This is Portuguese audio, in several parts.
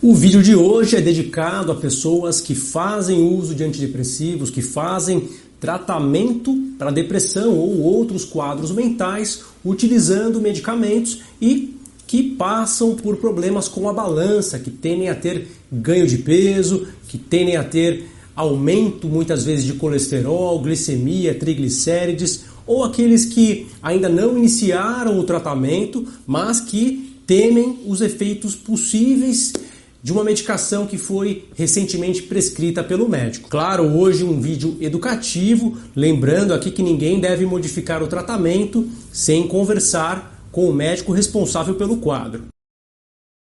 O vídeo de hoje é dedicado a pessoas que fazem uso de antidepressivos, que fazem tratamento para depressão ou outros quadros mentais utilizando medicamentos e que passam por problemas com a balança, que tendem a ter ganho de peso, que tendem a ter aumento muitas vezes de colesterol, glicemia, triglicérides, ou aqueles que ainda não iniciaram o tratamento, mas que temem os efeitos possíveis de uma medicação que foi recentemente prescrita pelo médico. Claro, hoje um vídeo educativo, lembrando aqui que ninguém deve modificar o tratamento sem conversar com o médico responsável pelo quadro.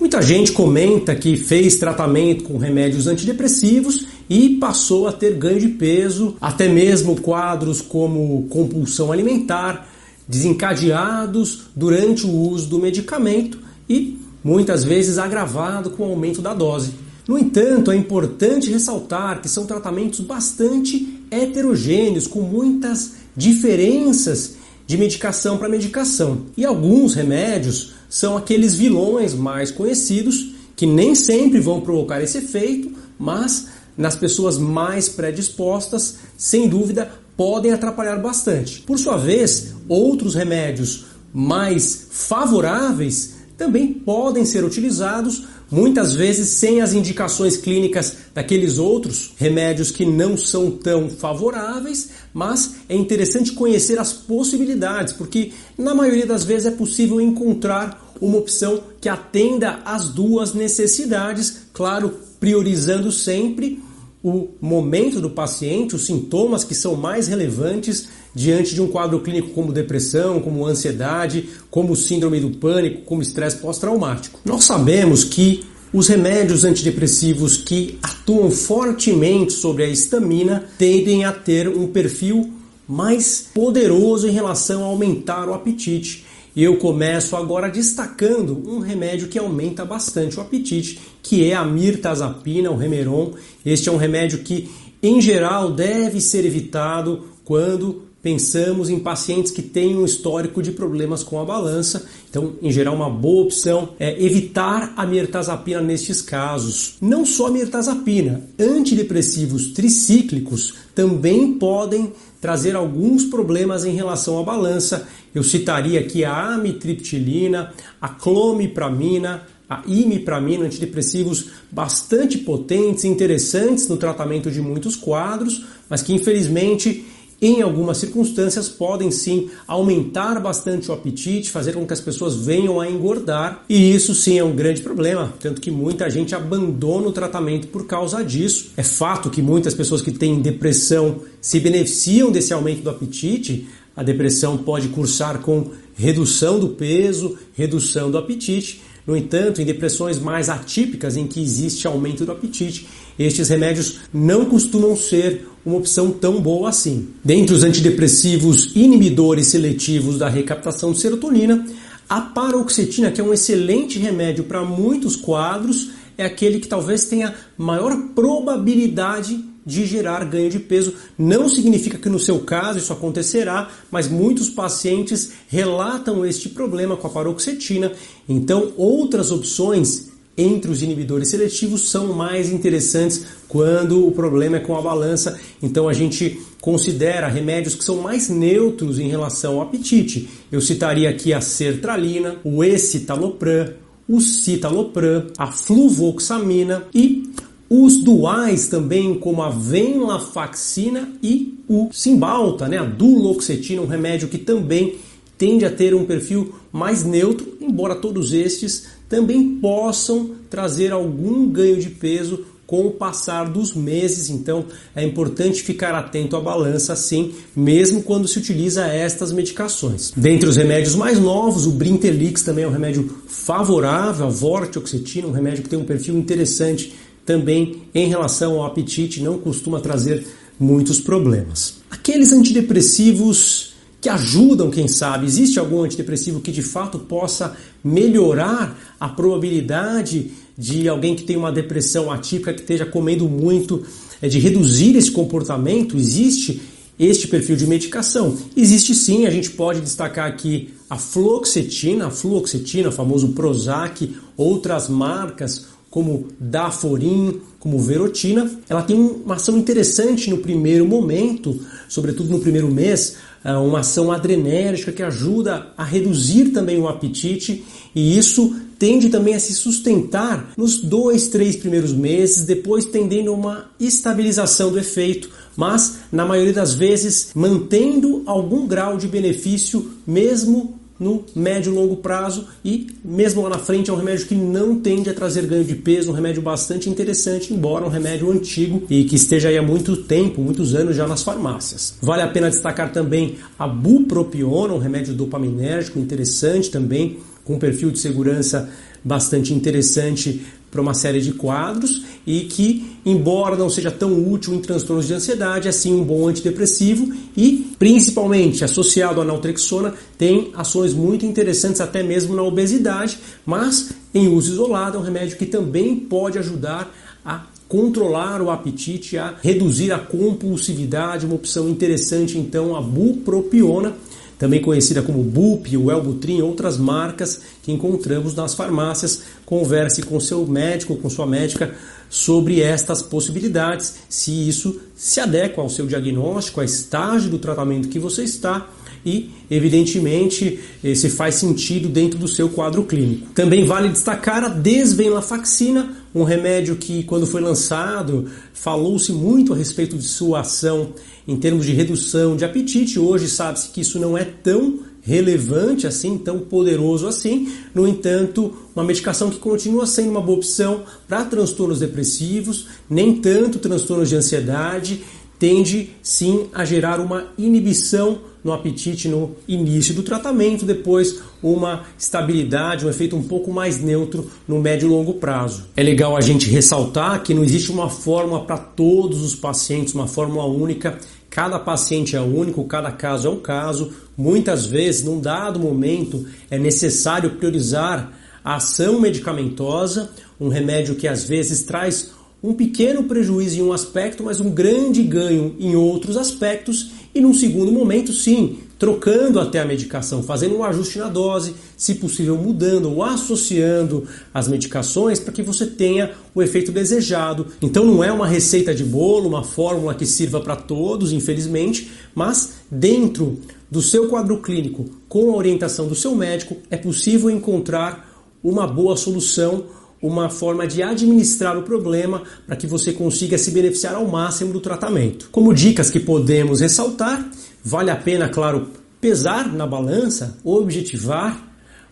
Muita gente comenta que fez tratamento com remédios antidepressivos e passou a ter ganho de peso, até mesmo quadros como compulsão alimentar, desencadeados durante o uso do medicamento e muitas vezes agravado com o aumento da dose. No entanto, é importante ressaltar que são tratamentos bastante heterogêneos, com muitas diferenças de medicação para medicação. E alguns remédios são aqueles vilões mais conhecidos que nem sempre vão provocar esse efeito, mas nas pessoas mais predispostas, sem dúvida, podem atrapalhar bastante. Por sua vez, outros remédios mais favoráveis também podem ser utilizados, muitas vezes sem as indicações clínicas daqueles outros remédios que não são tão favoráveis, mas é interessante conhecer as possibilidades, porque na maioria das vezes é possível encontrar uma opção que atenda às duas necessidades, claro, priorizando sempre o momento do paciente, os sintomas que são mais relevantes diante de um quadro clínico como depressão, como ansiedade, como síndrome do pânico, como estresse pós-traumático. Nós sabemos que os remédios antidepressivos que atuam fortemente sobre a histamina tendem a ter um perfil mais poderoso em relação a aumentar o apetite eu começo agora destacando um remédio que aumenta bastante o apetite, que é a mirtazapina, o Remeron. Este é um remédio que, em geral, deve ser evitado quando pensamos em pacientes que têm um histórico de problemas com a balança. Então, em geral, uma boa opção é evitar a mirtazapina nestes casos. Não só a mirtazapina, antidepressivos tricíclicos também podem trazer alguns problemas em relação à balança. Eu citaria aqui a amitriptilina, a clomipramina, a imipramina, antidepressivos bastante potentes, interessantes no tratamento de muitos quadros, mas que infelizmente em algumas circunstâncias podem sim aumentar bastante o apetite, fazer com que as pessoas venham a engordar, e isso sim é um grande problema, tanto que muita gente abandona o tratamento por causa disso. É fato que muitas pessoas que têm depressão se beneficiam desse aumento do apetite. A depressão pode cursar com redução do peso, redução do apetite, no entanto, em depressões mais atípicas em que existe aumento do apetite, estes remédios não costumam ser uma opção tão boa assim. Dentre os antidepressivos inibidores seletivos da recaptação de serotonina, a paroxetina, que é um excelente remédio para muitos quadros, é aquele que talvez tenha maior probabilidade de gerar ganho de peso. Não significa que no seu caso isso acontecerá, mas muitos pacientes relatam este problema com a paroxetina. Então, outras opções entre os inibidores seletivos são mais interessantes quando o problema é com a balança. Então a gente considera remédios que são mais neutros em relação ao apetite. Eu citaria aqui a sertralina, o escitalopram, o citalopram, a fluvoxamina e os duais também, como a venlafaxina e o Cymbalta, né? a duloxetina, um remédio que também tende a ter um perfil mais neutro, embora todos estes também possam trazer algum ganho de peso com o passar dos meses, então é importante ficar atento à balança sim, mesmo quando se utiliza estas medicações. Dentre os remédios mais novos, o Brintelix também é um remédio favorável, a vortioxetina, um remédio que tem um perfil interessante também em relação ao apetite, não costuma trazer muitos problemas. Aqueles antidepressivos que ajudam, quem sabe. Existe algum antidepressivo que de fato possa melhorar a probabilidade de alguém que tem uma depressão atípica, que esteja comendo muito, é, de reduzir esse comportamento? Existe este perfil de medicação? Existe sim, a gente pode destacar aqui a fluoxetina, a fluoxetina, famoso Prozac, outras marcas como Daforin, como Verotina. Ela tem uma ação interessante no primeiro momento, sobretudo no primeiro mês, é uma ação adrenérgica que ajuda a reduzir também o apetite e isso tende também a se sustentar nos dois, três primeiros meses, depois tendendo a uma estabilização do efeito, mas na maioria das vezes mantendo algum grau de benefício mesmo no médio e longo prazo e mesmo lá na frente é um remédio que não tende a trazer ganho de peso, um remédio bastante interessante, embora um remédio antigo e que esteja aí há muito tempo, muitos anos já nas farmácias. Vale a pena destacar também a bupropiona, um remédio dopaminérgico interessante também, com um perfil de segurança bastante interessante para uma série de quadros e que, embora não seja tão útil em transtornos de ansiedade, é sim um bom antidepressivo e, principalmente associado à naltrexona, tem ações muito interessantes até mesmo na obesidade, mas em uso isolado é um remédio que também pode ajudar a controlar o apetite, a reduzir a compulsividade, uma opção interessante então a bupropiona também conhecida como BUP, o Elbutrin e outras marcas que encontramos nas farmácias. Converse com seu médico, com sua médica sobre estas possibilidades, se isso se adequa ao seu diagnóstico, ao estágio do tratamento que você está e, evidentemente, eh, se faz sentido dentro do seu quadro clínico. Também vale destacar a desvenlafaxina, um remédio que, quando foi lançado, falou-se muito a respeito de sua ação em termos de redução de apetite. Hoje sabe-se que isso não é tão relevante assim, tão poderoso assim. No entanto, uma medicação que continua sendo uma boa opção para transtornos depressivos, nem tanto transtornos de ansiedade, tende sim a gerar uma inibição no apetite no início do tratamento, depois uma estabilidade, um efeito um pouco mais neutro no médio e longo prazo. É legal a gente ressaltar que não existe uma fórmula para todos os pacientes, uma fórmula única. Cada paciente é único, cada caso é um caso. Muitas vezes, num dado momento, é necessário priorizar a ação medicamentosa, um remédio que às vezes traz um pequeno prejuízo em um aspecto, mas um grande ganho em outros aspectos, e num segundo momento, sim, trocando até a medicação, fazendo um ajuste na dose, se possível mudando ou associando as medicações para que você tenha o efeito desejado. Então não é uma receita de bolo, uma fórmula que sirva para todos, infelizmente, mas dentro do seu quadro clínico, com a orientação do seu médico, é possível encontrar uma boa solução uma forma de administrar o problema para que você consiga se beneficiar ao máximo do tratamento. Como dicas que podemos ressaltar, vale a pena, claro, pesar na balança, objetivar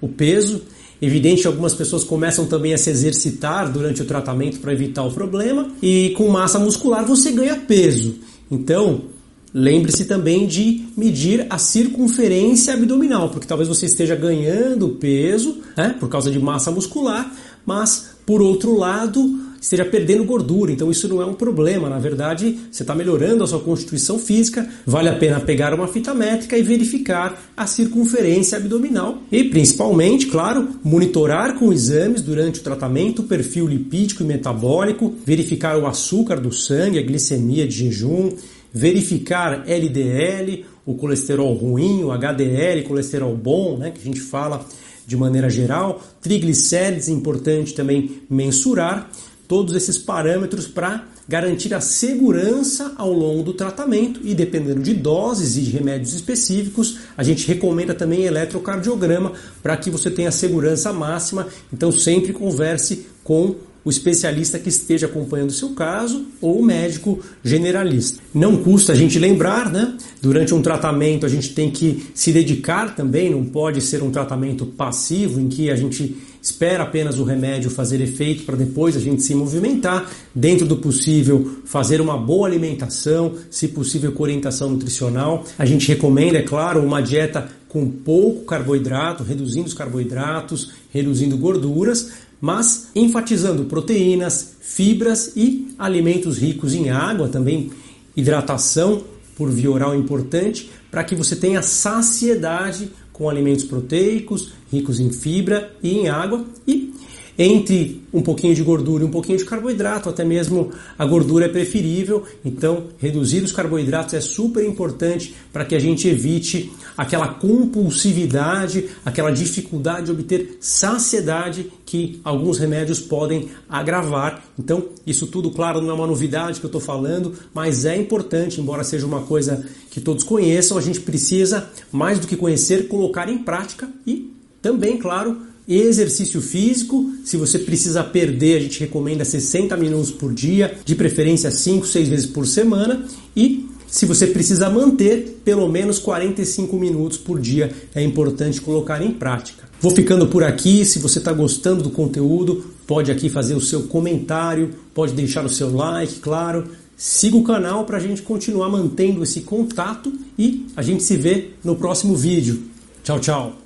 o peso. Evidente, algumas pessoas começam também a se exercitar durante o tratamento para evitar o problema, e com massa muscular você ganha peso. Então, Lembre-se também de medir a circunferência abdominal, porque talvez você esteja ganhando peso né, por causa de massa muscular, mas por outro lado esteja perdendo gordura. Então isso não é um problema. Na verdade, você está melhorando a sua constituição física. Vale a pena pegar uma fita métrica e verificar a circunferência abdominal. E principalmente, claro, monitorar com exames durante o tratamento o perfil lipídico e metabólico, verificar o açúcar do sangue, a glicemia de jejum, verificar LDL, o colesterol ruim, o HDL, colesterol bom, né, que a gente fala de maneira geral, triglicérides, importante também mensurar todos esses parâmetros para garantir a segurança ao longo do tratamento e dependendo de doses e de remédios específicos, a gente recomenda também eletrocardiograma para que você tenha segurança máxima. Então sempre converse com o especialista que esteja acompanhando o seu caso ou o médico generalista. Não custa a gente lembrar, né? Durante um tratamento a gente tem que se dedicar também, não pode ser um tratamento passivo em que a gente espera apenas o remédio fazer efeito para depois a gente se movimentar. Dentro do possível, fazer uma boa alimentação, se possível com orientação nutricional. A gente recomenda, é claro, uma dieta com pouco carboidrato, reduzindo os carboidratos, reduzindo gorduras, mas enfatizando proteínas, fibras e alimentos ricos em água, também hidratação por via oral importante, para que você tenha saciedade com alimentos proteicos, ricos em fibra e em água. E entre um pouquinho de gordura e um pouquinho de carboidrato, até mesmo a gordura é preferível. Então, reduzir os carboidratos é super importante para que a gente evite aquela compulsividade, aquela dificuldade de obter saciedade que alguns remédios podem agravar. Então, isso tudo, claro, não é uma novidade que eu estou falando, mas é importante, embora seja uma coisa que todos conheçam, a gente precisa, mais do que conhecer, colocar em prática e também, claro, exercício físico. Se você precisa perder, a gente recomenda 60 minutos por dia, de preferência 5, 6 vezes por semana. E se você precisa manter, pelo menos 45 minutos por dia é importante colocar em prática. Vou ficando por aqui. Se você está gostando do conteúdo, pode aqui fazer o seu comentário, pode deixar o seu like, claro. Siga o canal para a gente continuar mantendo esse contato e a gente se vê no próximo vídeo. Tchau, tchau!